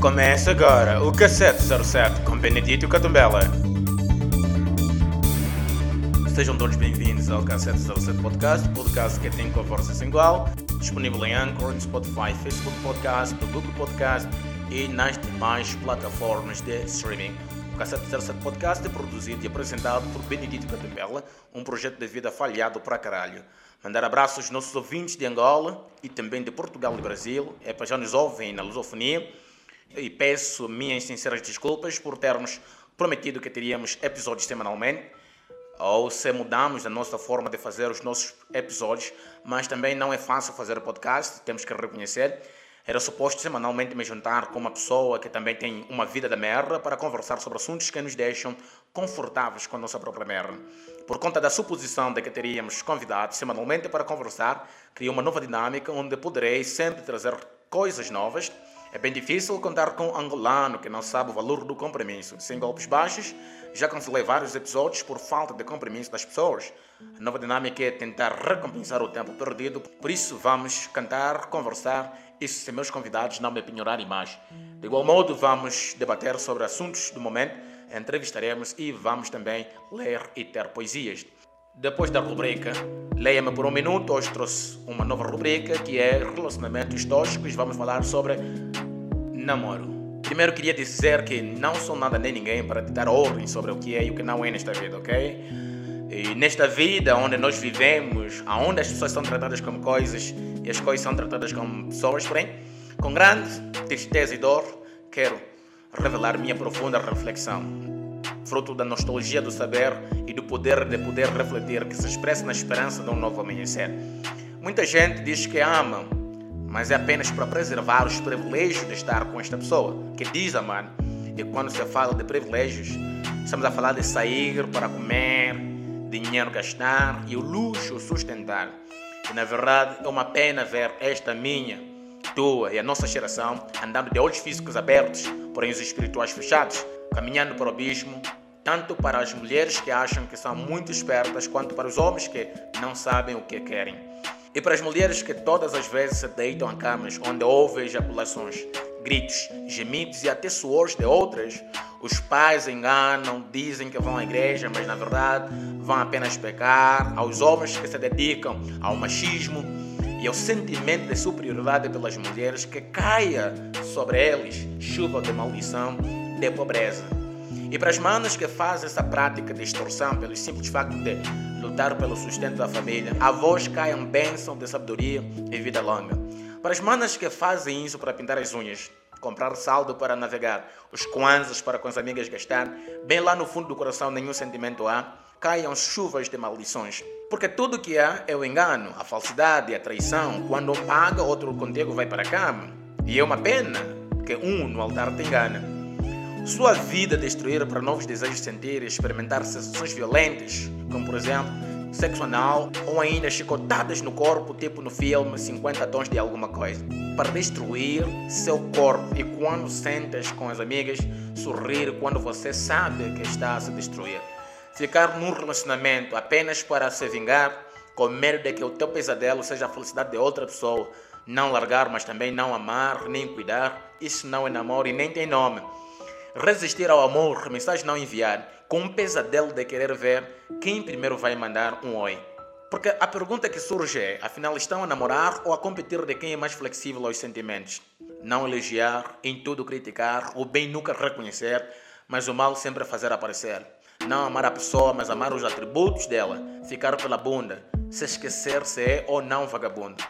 Começa agora o Cassete 07 com Benedito Catumbela. Sejam todos bem-vindos ao Cassete 07 Podcast, podcast que tem conversa sem igual, disponível em Anchor, Spotify, Facebook Podcast, Google Podcast e nas demais plataformas de streaming. O Cassete 07 Podcast é produzido e apresentado por Benedito Catumbela, um projeto de vida falhado para caralho. Mandar abraços aos nossos ouvintes de Angola e também de Portugal e Brasil, é para já nos ouvem na lusofonia e peço minhas sinceras desculpas por termos prometido que teríamos episódios semanalmente, ou se mudamos a nossa forma de fazer os nossos episódios, mas também não é fácil fazer podcast, temos que reconhecer. Era suposto semanalmente me juntar com uma pessoa que também tem uma vida da merda para conversar sobre assuntos que nos deixam confortáveis com a nossa própria merda. Por conta da suposição de que teríamos convidados semanalmente para conversar, criei uma nova dinâmica onde poderei sempre trazer coisas novas é bem difícil contar com um angolano que não sabe o valor do compromisso. Sem golpes baixos, já cancelei vários episódios por falta de compromisso das pessoas. A nova dinâmica é tentar recompensar o tempo perdido, por isso vamos cantar, conversar e se meus convidados não me penhorarem mais. De igual modo, vamos debater sobre assuntos do momento, entrevistaremos e vamos também ler e ter poesias. Depois da rubrica Leia-me por um minuto, hoje trouxe uma nova rubrica que é Relacionamentos Tóxicos. Vamos falar sobre namoro. Primeiro queria dizer que não sou nada nem ninguém para te dar ordem sobre o que é e o que não é nesta vida, ok? E nesta vida onde nós vivemos, onde as pessoas são tratadas como coisas e as coisas são tratadas como pessoas, porém, com grande tristeza e dor, quero revelar minha profunda reflexão fruto da nostalgia do saber e do poder de poder refletir que se expressa na esperança de um novo amanhecer. Muita gente diz que ama, mas é apenas para preservar os privilégios de estar com esta pessoa, que diz amar. E quando se fala de privilégios, estamos a falar de sair para comer, dinheiro gastar e o luxo sustentar. E na verdade é uma pena ver esta minha, tua e a nossa geração andando de olhos físicos abertos, porém os espirituais fechados, caminhando para o abismo, tanto para as mulheres que acham que são muito espertas, quanto para os homens que não sabem o que querem. E para as mulheres que todas as vezes se deitam a camas onde houve ejaculações, gritos, gemidos e até suores de outras, os pais enganam, dizem que vão à igreja, mas na verdade vão apenas pecar. Aos homens que se dedicam ao machismo e ao sentimento de superioridade pelas mulheres que caia sobre eles chuva de maldição de pobreza. E para as manas que fazem essa prática de extorsão pelo simples facto de lutar pelo sustento da família, avós caiam bênção de sabedoria e vida longa. Para as manas que fazem isso para pintar as unhas, comprar saldo para navegar, os kwanzas para com as amigas gastar, bem lá no fundo do coração nenhum sentimento há, caiam chuvas de maldições. Porque tudo que há é o engano, a falsidade, a traição. Quando um paga, outro contigo vai para a cama. E é uma pena que um no altar te engana. Sua vida destruída para novos desejos de sentir e experimentar sensações violentas, como por exemplo sexo anal ou ainda chicotadas no corpo, tipo no filme 50 tons de alguma coisa, para destruir seu corpo e quando sentas com as amigas, sorrir quando você sabe que está a se destruir. Ficar num relacionamento apenas para se vingar, com medo de que o teu pesadelo seja a felicidade de outra pessoa, não largar, mas também não amar, nem cuidar, isso não é namoro e nem tem nome resistir ao amor, mensagem não enviar, com um pesadelo de querer ver quem primeiro vai mandar um oi. Porque a pergunta que surge é: afinal estão a namorar ou a competir de quem é mais flexível aos sentimentos? Não elogiar, em tudo criticar, o bem nunca reconhecer, mas o mal sempre fazer aparecer. Não amar a pessoa, mas amar os atributos dela. Ficar pela bunda, se esquecer se é ou não vagabundo.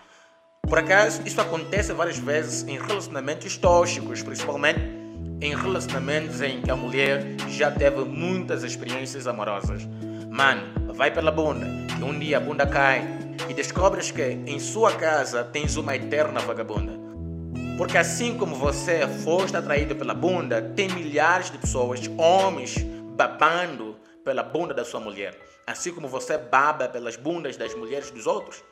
Por acaso, isso acontece várias vezes em relacionamentos tóxicos, principalmente em relacionamentos em que a mulher já teve muitas experiências amorosas. Mano, vai pela bunda, que um dia a bunda cai e descobres que em sua casa tens uma eterna vagabunda. Porque assim como você foste atraído pela bunda, tem milhares de pessoas, homens, babando pela bunda da sua mulher. Assim como você baba pelas bundas das mulheres dos outros.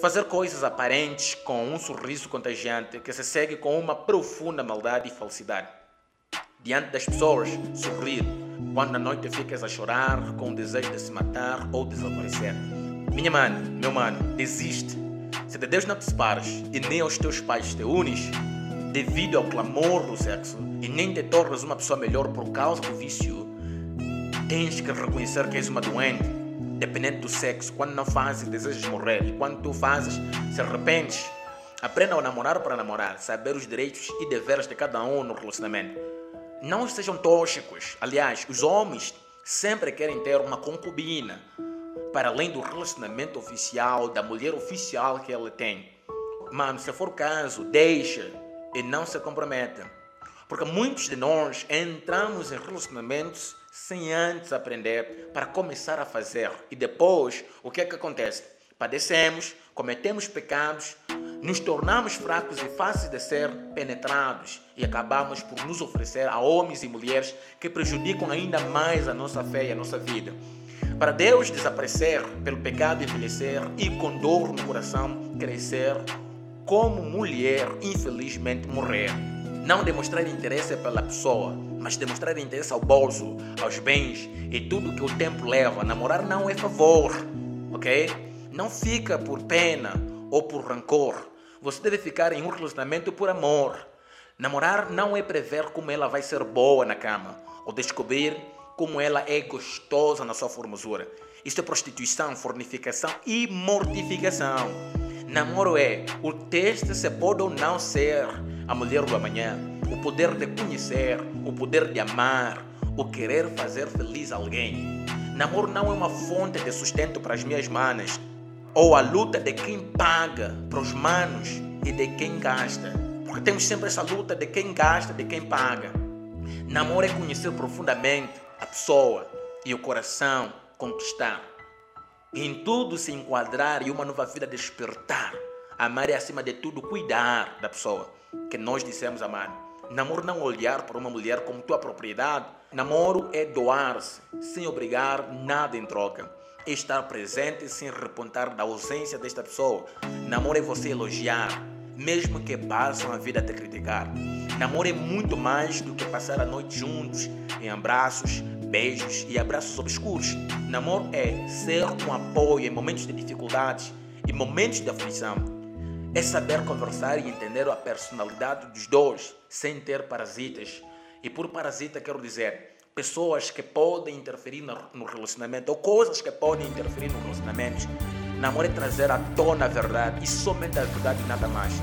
Fazer coisas aparentes com um sorriso contagiante que se segue com uma profunda maldade e falsidade. Diante das pessoas, sorrir quando à noite ficas a chorar com o desejo de se matar ou desaparecer. Minha mãe, meu mano, desiste. Se de Deus não te separas e nem aos teus pais te unes, devido ao clamor do sexo e nem te tornas uma pessoa melhor por causa do vício, tens que reconhecer que és uma doente, dependente do sexo. Quando não fazes, desejas morrer. E quando tu fazes, se arrependes. Aprenda a namorar para namorar, saber os direitos e deveres de cada um no relacionamento. Não sejam tóxicos. Aliás, os homens sempre querem ter uma concubina, para além do relacionamento oficial, da mulher oficial que ele tem. Mano, se for o caso, deixa e não se comprometa. Porque muitos de nós entramos em relacionamentos sem antes aprender para começar a fazer. E depois, o que é que acontece? Padecemos, cometemos pecados, nos tornamos fracos e fáceis de ser penetrados e acabamos por nos oferecer a homens e mulheres que prejudicam ainda mais a nossa fé e a nossa vida. Para Deus desaparecer pelo pecado envelhecer e com dor no coração crescer, como mulher infelizmente morrer não demonstrar interesse pela pessoa, mas demonstrar interesse ao bolso, aos bens e tudo que o tempo leva. Namorar não é favor, ok? Não fica por pena ou por rancor. Você deve ficar em um relacionamento por amor. Namorar não é prever como ela vai ser boa na cama ou descobrir como ela é gostosa na sua formosura. Isso é prostituição, fornificação e mortificação. Namoro é o teste se pode ou não ser a mulher do amanhã, o poder de conhecer, o poder de amar, o querer fazer feliz alguém. Namoro não é uma fonte de sustento para as minhas manas, ou a luta de quem paga para os manos e de quem gasta. Porque temos sempre essa luta de quem gasta, de quem paga. Namoro é conhecer profundamente a pessoa e o coração conquistar. Em tudo se enquadrar e uma nova vida despertar. Amar é acima de tudo cuidar da pessoa que nós dissemos amar. Namoro não olhar para uma mulher como tua propriedade. Namoro é doar-se, sem obrigar nada em troca. É estar presente sem repontar da ausência desta pessoa. Namoro é você elogiar, mesmo que passem a vida a te criticar. Namoro é muito mais do que passar a noite juntos, em abraços, beijos e abraços obscuros. Namoro é ser um apoio em momentos de dificuldades e momentos de aflição é saber conversar e entender a personalidade dos dois sem ter parasitas. E por parasita quero dizer pessoas que podem interferir no relacionamento ou coisas que podem interferir no relacionamento. Namoro é trazer à tona a verdade e somente a verdade e nada mais.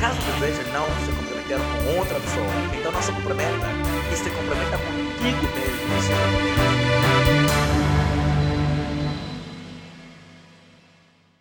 Caso deseja não se comprometer com outra pessoa, então não se comprometa e se comprometa contigo mesmo.